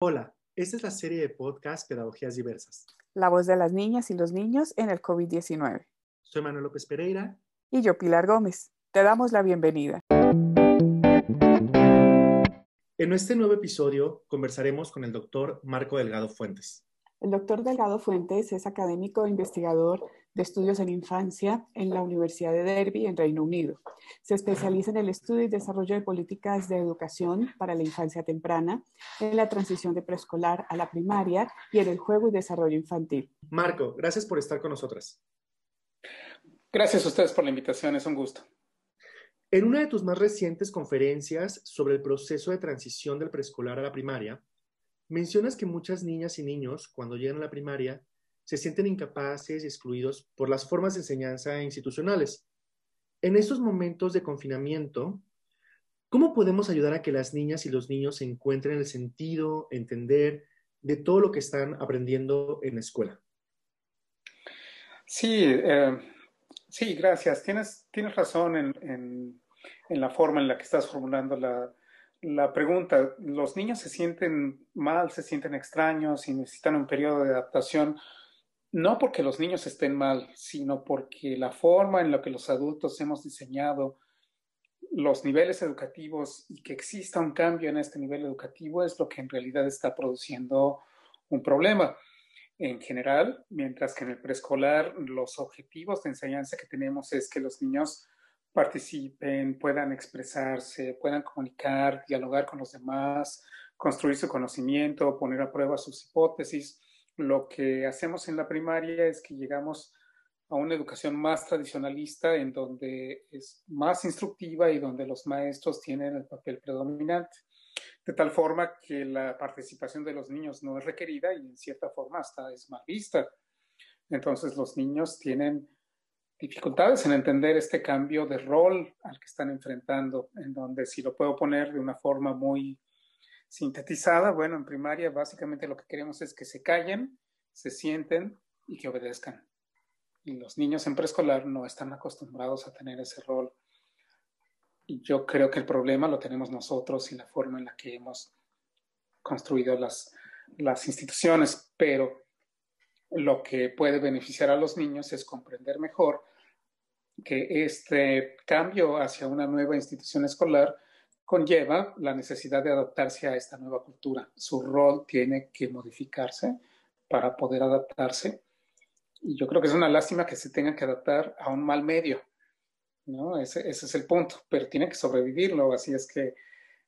Hola, esta es la serie de podcast Pedagogías Diversas. La voz de las niñas y los niños en el COVID-19. Soy Manuel López Pereira. Y yo, Pilar Gómez. Te damos la bienvenida. En este nuevo episodio conversaremos con el doctor Marco Delgado Fuentes. El doctor Delgado Fuentes es académico e investigador de estudios en infancia en la Universidad de Derby, en Reino Unido. Se especializa en el estudio y desarrollo de políticas de educación para la infancia temprana, en la transición de preescolar a la primaria y en el juego y desarrollo infantil. Marco, gracias por estar con nosotras. Gracias a ustedes por la invitación, es un gusto. En una de tus más recientes conferencias sobre el proceso de transición del preescolar a la primaria, mencionas que muchas niñas y niños, cuando llegan a la primaria, se sienten incapaces y excluidos por las formas de enseñanza institucionales. En estos momentos de confinamiento, ¿cómo podemos ayudar a que las niñas y los niños se encuentren el sentido, entender de todo lo que están aprendiendo en la escuela? Sí, eh, sí, gracias. Tienes, tienes razón en, la forma en la que estás formulando la, la pregunta. Los niños se sienten mal, se sienten extraños y necesitan un periodo de adaptación no porque los niños estén mal, sino porque la forma en la que los adultos hemos diseñado los niveles educativos y que exista un cambio en este nivel educativo es lo que en realidad está produciendo un problema. En general, mientras que en el preescolar los objetivos de enseñanza que tenemos es que los niños participen, puedan expresarse, puedan comunicar, dialogar con los demás, construir su conocimiento, poner a prueba sus hipótesis lo que hacemos en la primaria es que llegamos a una educación más tradicionalista en donde es más instructiva y donde los maestros tienen el papel predominante, de tal forma que la participación de los niños no es requerida y en cierta forma hasta es mal vista. Entonces los niños tienen dificultades en entender este cambio de rol al que están enfrentando, en donde si lo puedo poner de una forma muy Sintetizada, bueno, en primaria básicamente lo que queremos es que se callen, se sienten y que obedezcan. Y los niños en preescolar no están acostumbrados a tener ese rol. Y yo creo que el problema lo tenemos nosotros y la forma en la que hemos construido las, las instituciones, pero lo que puede beneficiar a los niños es comprender mejor que este cambio hacia una nueva institución escolar conlleva la necesidad de adaptarse a esta nueva cultura. Su rol tiene que modificarse para poder adaptarse. Y yo creo que es una lástima que se tenga que adaptar a un mal medio. ¿no? Ese, es el punto, pero tiene que sobrevivirlo. Así es que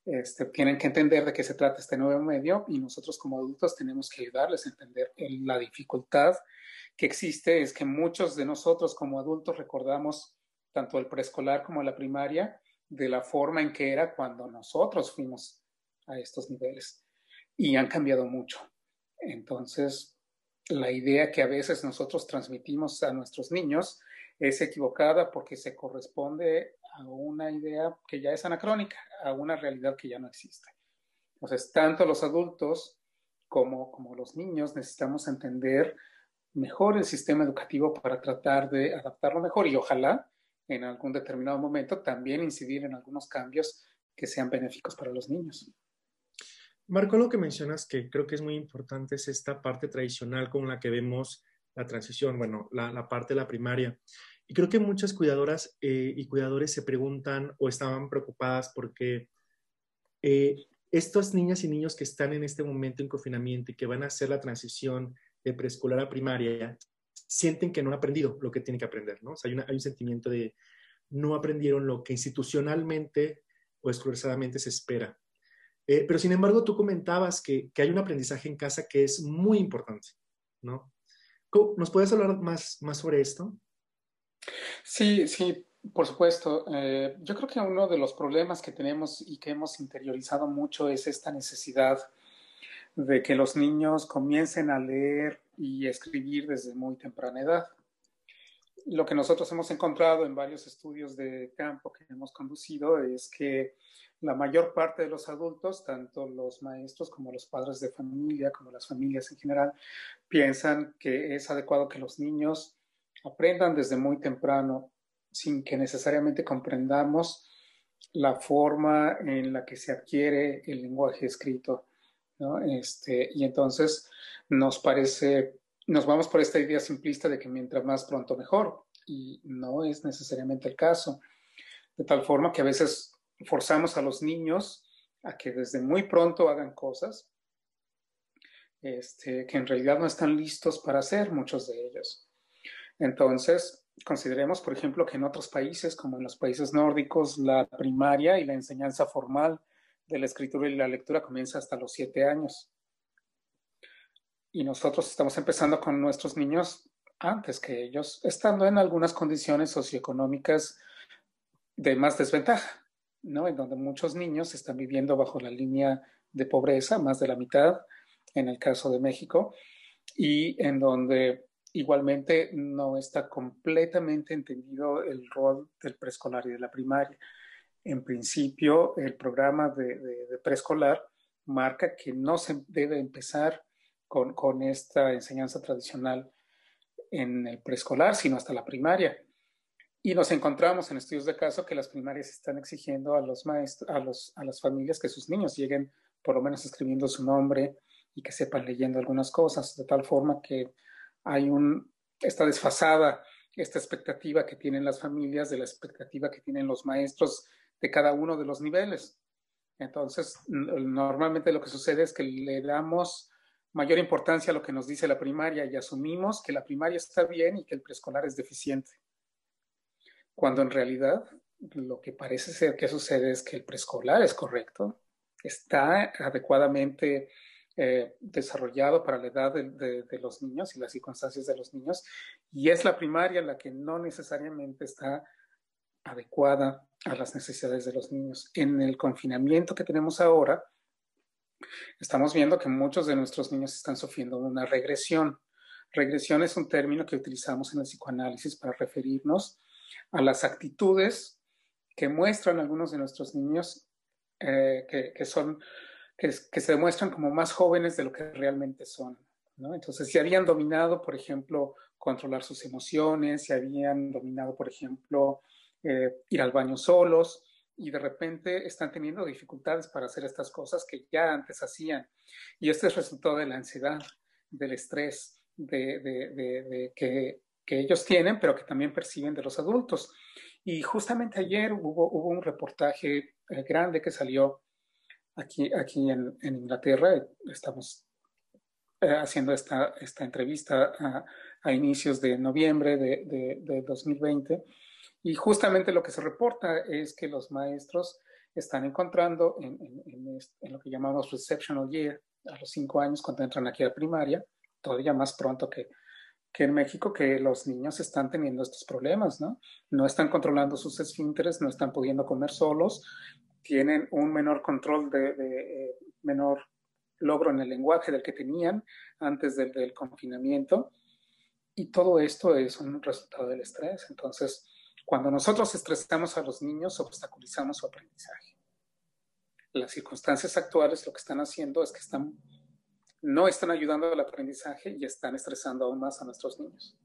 este, tienen que entender de qué se trata este nuevo medio y nosotros como adultos tenemos que ayudarles a entender la dificultad que existe. Es que muchos de nosotros como adultos recordamos tanto el preescolar como la primaria de la forma en que era cuando nosotros fuimos a estos niveles y han cambiado mucho. Entonces, la idea que a veces nosotros transmitimos a nuestros niños es equivocada porque se corresponde a una idea que ya es anacrónica, a una realidad que ya no existe. Entonces, tanto los adultos como, como los niños necesitamos entender mejor el sistema educativo para tratar de adaptarlo mejor y ojalá en algún determinado momento, también incidir en algunos cambios que sean benéficos para los niños. Marco, lo que mencionas que creo que es muy importante es esta parte tradicional con la que vemos la transición, bueno, la, parte de la primaria. Y creo que muchas cuidadoras eh, y cuidadores se preguntan o estaban preocupadas porque eh, estas niñas y niños que están en este momento en confinamiento y que van a hacer la transición de preescolar a primaria, sienten que no han aprendido lo que tienen que aprender, ¿no? Hay, un sentimiento de no aprendieron lo que institucionalmente o escrupuladamente se espera. Eh, pero sin embargo, tú comentabas que, hay un aprendizaje en casa que es muy importante, ¿no? ¿Nos puedes hablar más, más sobre esto? Sí, sí, por supuesto. Eh, yo creo que uno de los problemas que tenemos y que hemos interiorizado mucho es esta necesidad de que los niños comiencen a leer y escribir desde muy temprana edad. Lo que nosotros hemos encontrado en varios estudios de campo que hemos conducido es que la mayor parte de los adultos, tanto los maestros como los padres de familia, como las familias en general, piensan que es adecuado que los niños aprendan desde muy temprano sin que necesariamente comprendamos la forma en la que se adquiere el lenguaje escrito Este, y entonces nos parece, nos vamos por esta idea simplista de que mientras más pronto mejor, y no es necesariamente el caso. De tal forma que a veces forzamos a los niños a que desde muy pronto hagan cosas este, que en realidad no están listos para hacer muchos de ellos. Entonces, consideremos, por ejemplo, que en otros países, como en los países nórdicos, la primaria y la enseñanza formal de la escritura y la lectura comienza hasta los siete años. Y nosotros estamos empezando con nuestros niños antes que ellos, estando en algunas condiciones socioeconómicas de más desventaja, ¿no? En donde muchos niños están viviendo bajo la línea de pobreza, más de la mitad, en el caso de México, y en donde igualmente no está completamente entendido el rol del preescolar y de la primaria. En principio, el programa de, preescolar marca que no se debe empezar con, esta enseñanza tradicional en el preescolar, sino hasta la primaria. Y nos encontramos en estudios de caso que las primarias están exigiendo a los maestros, a, los, a las familias que sus niños lleguen por lo menos escribiendo su nombre y que sepan leyendo algunas cosas, de tal forma que hay un, esta desfasada, esta expectativa que tienen las familias de la expectativa que tienen los maestros de cada uno de los niveles. Entonces, normalmente lo que sucede es que le damos mayor importancia a lo que nos dice la primaria y asumimos que la primaria está bien y que el preescolar es deficiente. Cuando en realidad lo que parece ser que sucede es que el preescolar es correcto, está adecuadamente eh, desarrollado para la edad de, de, los niños y las circunstancias de los niños, y es la primaria la que no necesariamente está adecuada a las necesidades de los niños. En el confinamiento que tenemos ahora, estamos viendo que muchos de nuestros niños están sufriendo una regresión. Regresión es un término que utilizamos en el psicoanálisis para referirnos a las actitudes que muestran algunos de nuestros niños eh, que, que, son, que, que, se demuestran como más jóvenes de lo que realmente son. Entonces, si habían dominado, por ejemplo, controlar sus emociones, si habían dominado, por ejemplo, eh, ir al baño solos y de repente están teniendo dificultades para hacer estas cosas que ya antes hacían. Y este es resultado de la ansiedad, del estrés, de, que, que, ellos tienen, pero que también perciben de los adultos. Y justamente ayer hubo, hubo un reportaje eh, grande que salió aquí, aquí en, en Inglaterra. Estamos eh, haciendo esta, esta entrevista a, a, inicios de noviembre de, de, de 2020 y justamente lo que se reporta es que los maestros están encontrando en, en, en, lo que llamamos receptional year, a los cinco años cuando entran aquí a primaria, todavía más pronto que, que en México, que los niños están teniendo estos problemas, ¿no? No están controlando sus esfínteres, no están pudiendo comer solos, tienen un menor control de, de eh, menor logro en el lenguaje del que tenían antes del, del confinamiento. Y todo esto es un resultado del estrés. Entonces, cuando nosotros estresamos a los niños, obstaculizamos su aprendizaje. Las circunstancias actuales lo que están haciendo es que están, no están ayudando al aprendizaje y están estresando aún más a nuestros niños.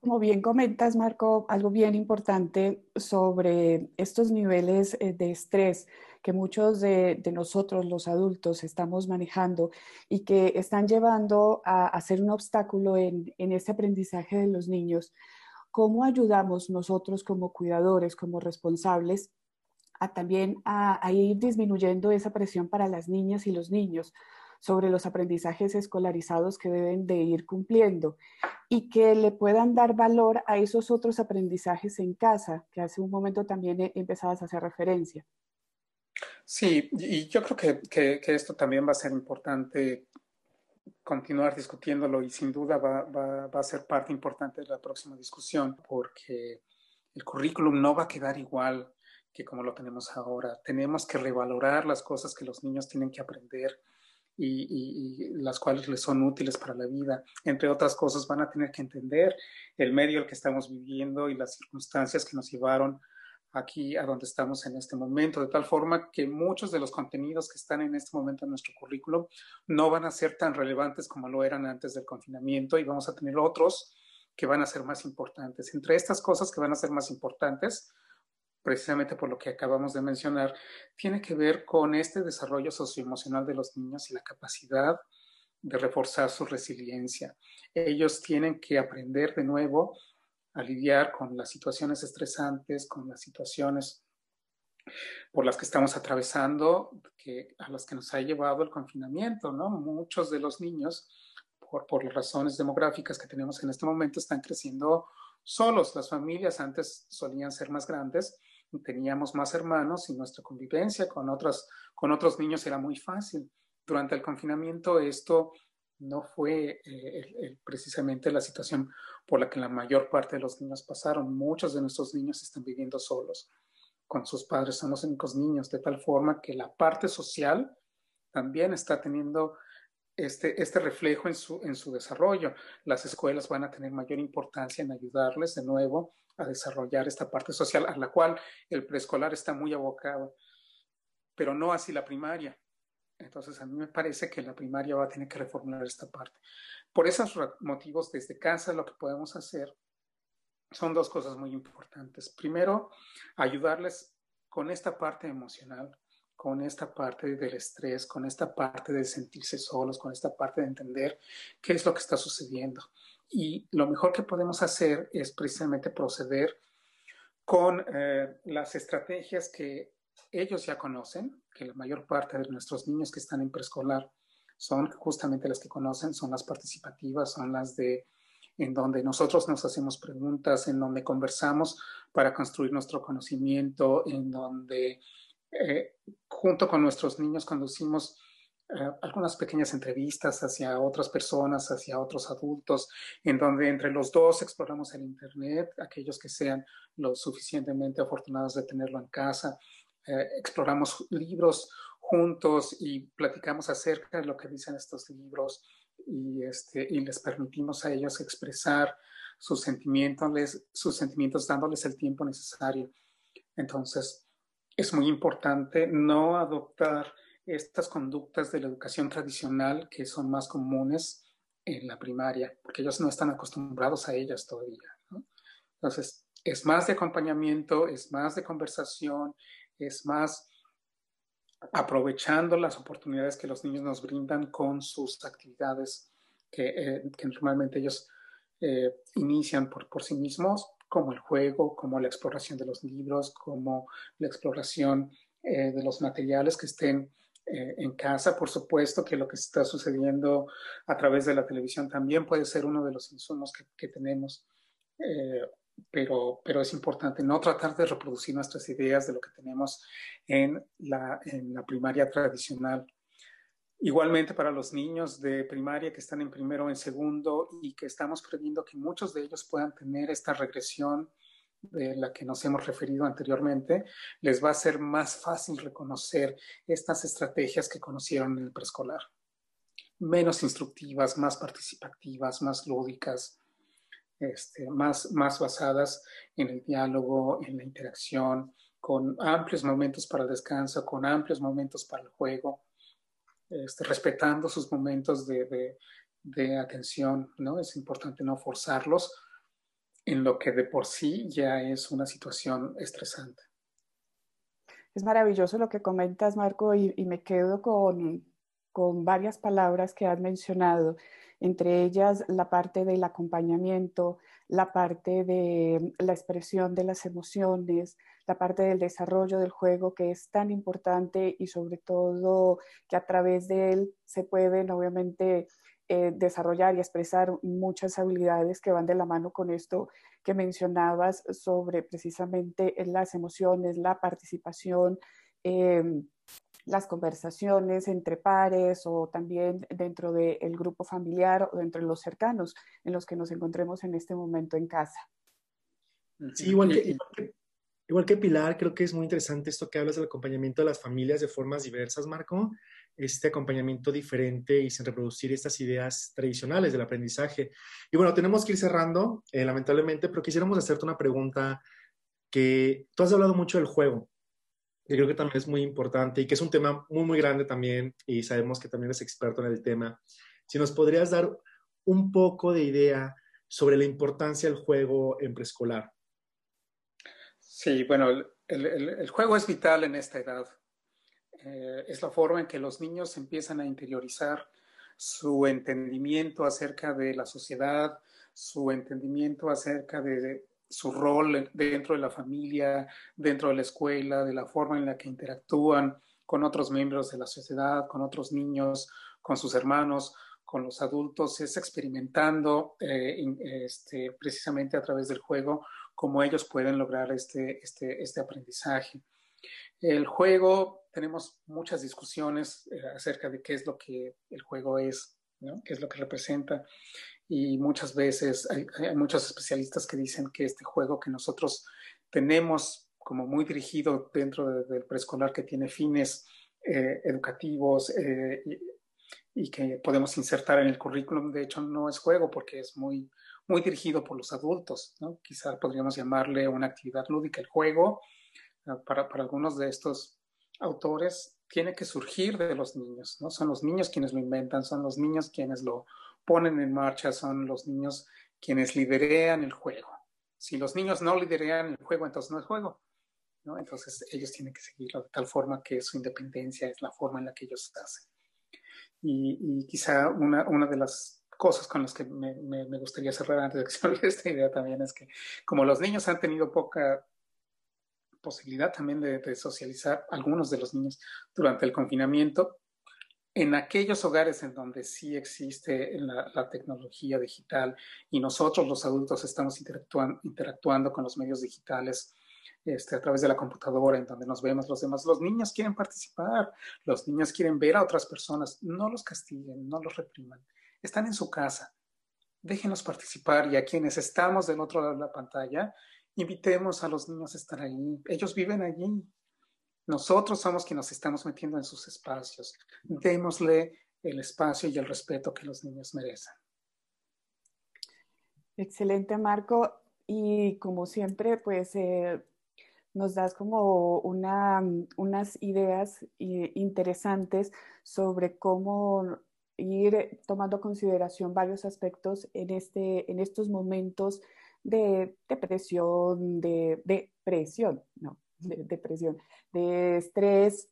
Como bien comentas, Marco, algo bien importante sobre estos niveles eh, de estrés que muchos de, de, nosotros, los adultos, estamos manejando y que están llevando a, a ser un obstáculo en, en este aprendizaje de los niños. ¿Cómo ayudamos nosotros como cuidadores, como responsables, a también a, ir disminuyendo esa presión para las niñas y los niños? sobre los aprendizajes escolarizados que deben de ir cumpliendo y que le puedan dar valor a esos otros aprendizajes en casa, que hace un momento también empezabas a hacer referencia. Sí, y yo creo que, que esto también va a ser importante continuar discutiéndolo y sin duda va, va, va, a ser parte importante de la próxima discusión porque el currículum no va a quedar igual que como lo tenemos ahora. Tenemos que revalorar las cosas que los niños tienen que aprender y, y, las cuales les son útiles para la vida. Entre otras cosas, van a tener que entender el medio en el que estamos viviendo y las circunstancias que nos llevaron aquí a donde estamos en este momento, de tal forma que muchos de los contenidos que están en este momento en nuestro currículum no van a ser tan relevantes como lo eran antes del confinamiento y vamos a tener otros que van a ser más importantes. Entre estas cosas que van a ser más importantes, precisamente por lo que acabamos de mencionar, tiene que ver con este desarrollo socioemocional de los niños y la capacidad de reforzar su resiliencia. Ellos tienen que aprender de nuevo a lidiar con las situaciones estresantes, con las situaciones por las que estamos atravesando, a las que nos ha llevado el confinamiento, ¿no? Muchos de los niños, por, por las razones demográficas que tenemos en este momento, están creciendo solos. Las familias antes solían ser más grandes, teníamos más hermanos y nuestra convivencia con, otras, con otros niños era muy fácil. Durante el confinamiento esto no fue eh, precisamente la situación por la que la mayor parte de los niños pasaron. Muchos de nuestros niños están viviendo solos con sus padres, son los únicos niños, de tal forma que la parte social también está teniendo este, este reflejo en su, en su desarrollo. Las escuelas van a tener mayor importancia en ayudarles de nuevo a desarrollar esta parte social a la cual el preescolar está muy abocado, pero no así la primaria. Entonces, a mí me parece que la primaria va a tener que reformular esta parte. Por esos motivos, desde casa lo que podemos hacer son dos cosas muy importantes. Primero, ayudarles con esta parte emocional, con esta parte del estrés, con esta parte de sentirse solos, con esta parte de entender qué es lo que está sucediendo. Y lo mejor que podemos hacer es precisamente proceder con eh, las estrategias que ellos ya conocen, que la mayor parte de nuestros niños que están en preescolar son justamente las que conocen, son las participativas, son las de en donde nosotros nos hacemos preguntas, en donde conversamos para construir nuestro conocimiento, en donde eh, junto con nuestros niños conducimos eh, algunas pequeñas entrevistas hacia otras personas, hacia otros adultos, en donde entre los dos exploramos el Internet, aquellos que sean lo suficientemente afortunados de tenerlo en casa, eh, exploramos libros juntos y platicamos acerca de lo que dicen estos libros, y, este, y les permitimos a ellos expresar sus sentimientos, sus sentimientos dándoles el tiempo necesario. Entonces, es muy importante no adoptar estas conductas de la educación tradicional que son más comunes en la primaria, porque ellos no están acostumbrados a ellas todavía. Entonces, es más de acompañamiento, es más de conversación, es más aprovechando las oportunidades que los niños nos brindan con sus actividades que, eh, normalmente ellos eh, inician por, por sí mismos, como el juego, como la exploración de los libros, como la exploración eh, de los materiales que estén en casa. Por supuesto que lo que está sucediendo a través de la televisión también puede ser uno de los insumos que, que tenemos pero, pero es importante no tratar de reproducir nuestras ideas de lo que tenemos en la, en la primaria tradicional. Igualmente para los niños de primaria que están en primero o en segundo y que estamos previendo que muchos de ellos puedan tener esta regresión de la que nos hemos referido anteriormente, les va a ser más fácil reconocer estas estrategias que conocieron en el preescolar. Menos instructivas, más participativas, más lúdicas, este, más, más basadas en el diálogo, en la interacción, con amplios momentos para el descanso, con amplios momentos para el juego, este, respetando sus momentos de, de, atención, ¿no? Es importante no forzarlos en lo que de por sí ya es una situación estresante. Es maravilloso lo que comentas, Marco, y, y me quedo con, con varias palabras que has mencionado entre ellas la parte del acompañamiento, la parte de la expresión de las emociones, la parte del desarrollo del juego que es tan importante y sobre todo que a través de él se pueden obviamente eh, desarrollar y expresar muchas habilidades que van de la mano con esto que mencionabas sobre precisamente las emociones, la participación. Eh, las conversaciones entre pares o también dentro del grupo familiar o dentro de los cercanos en los que nos encontremos en este momento en casa. Sí, igual que, igual que, Pilar, creo que es muy interesante esto que hablas del acompañamiento de las familias de formas diversas, Marco, este acompañamiento diferente y sin reproducir estas ideas tradicionales del aprendizaje. Y bueno, tenemos que ir cerrando, eh, lamentablemente, pero quisiéramos hacerte una pregunta que tú has hablado mucho del juego, que creo que también es muy importante y que es un tema muy, muy grande también y sabemos que también es experto en el tema. Si nos podrías dar un poco de idea sobre la importancia del juego en preescolar. Sí, bueno, el, juego es vital en esta edad. Eh, es la forma en que los niños empiezan a interiorizar su entendimiento acerca de la sociedad, su entendimiento acerca de su rol dentro de la familia, dentro de la escuela, de la forma en la que interactúan con otros miembros de la sociedad, con otros niños, con sus hermanos, con los adultos, es experimentando eh, este, precisamente a través del juego cómo ellos pueden lograr este, este, este aprendizaje. El juego, tenemos muchas discusiones eh, acerca de qué es lo que el juego es, ¿no? qué es lo que representa. Y muchas veces hay, muchos especialistas que dicen que este juego que nosotros tenemos como muy dirigido dentro del preescolar que tiene fines eh, educativos eh, y, y, que podemos insertar en el currículum, de hecho no es juego porque es muy, muy dirigido por los adultos, ¿no? Quizá podríamos llamarle una actividad lúdica. El juego, ah, para, para algunos de estos autores, tiene que surgir de los niños, ¿no? Son los niños quienes lo inventan, son los niños quienes lo ponen en marcha, son los niños quienes liderean el juego. Si los niños no liderean el juego, entonces no es juego. ¿no? Entonces ellos tienen que seguirlo de tal forma que su independencia es la forma en la que ellos hacen. Y, y quizá una, una de las cosas con las que me, me, gustaría cerrar antes de que se olvide esta idea también es que como los niños han tenido poca posibilidad también de, de, socializar, algunos de los niños durante el confinamiento, en aquellos hogares en donde sí existe la, la tecnología digital y nosotros los adultos estamos interactuando, interactuando con los medios digitales este, a través de la computadora en donde nos vemos los demás, los niños quieren participar, los niños quieren ver a otras personas, no los castiguen, no los repriman están en su casa. Déjenlos participar y a quienes estamos del otro lado de la pantalla, invitemos a los niños a estar ahí. Ellos viven allí. Nosotros somos quienes nos estamos metiendo en sus espacios. Démosle el espacio y el respeto que los niños merecen. Excelente, Marco. Y como siempre, pues eh, nos das como una, unas ideas eh, interesantes sobre cómo ir tomando consideración varios aspectos en, este, en estos momentos de depresión, de, de presión, no, de depresión, de estrés,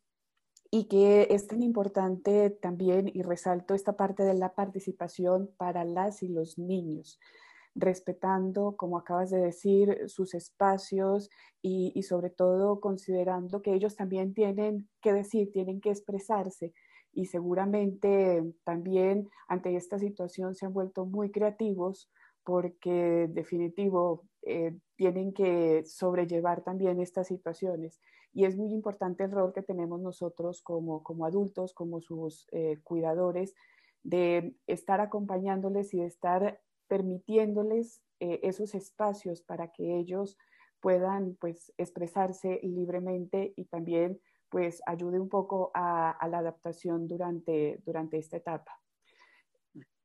y que es tan importante también, y resalto esta parte de la participación para las y los niños, respetando, como acabas de decir, sus espacios y, y sobre todo considerando que ellos también tienen que decir, tienen que expresarse y seguramente también ante esta situación se han vuelto muy creativos porque definitivo eh, tienen que sobrellevar también estas situaciones. Y es muy importante el rol que tenemos nosotros como, como adultos, como sus eh, cuidadores, de estar acompañándoles y de estar permitiéndoles eh, esos espacios para que ellos puedan pues expresarse libremente y también pues ayude un poco a, la adaptación durante, durante esta etapa.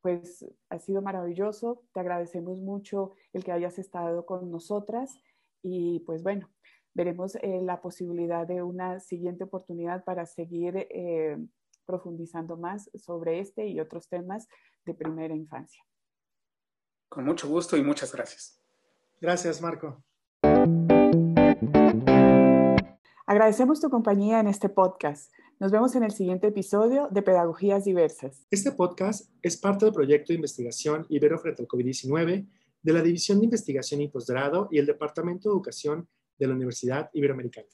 Pues ha sido maravilloso, te agradecemos mucho el que hayas estado con nosotras y pues bueno, veremos eh, la posibilidad de una siguiente oportunidad para seguir eh, profundizando más sobre este y otros temas de primera infancia. Con mucho gusto y muchas gracias. Gracias, Marco. Agradecemos tu compañía en este podcast. Nos vemos en el siguiente episodio de Pedagogías Diversas. Este podcast es parte del proyecto de investigación Ibero frente al COVID-19 de la División de Investigación y Posgrado y el Departamento de Educación de la Universidad Iberoamericana.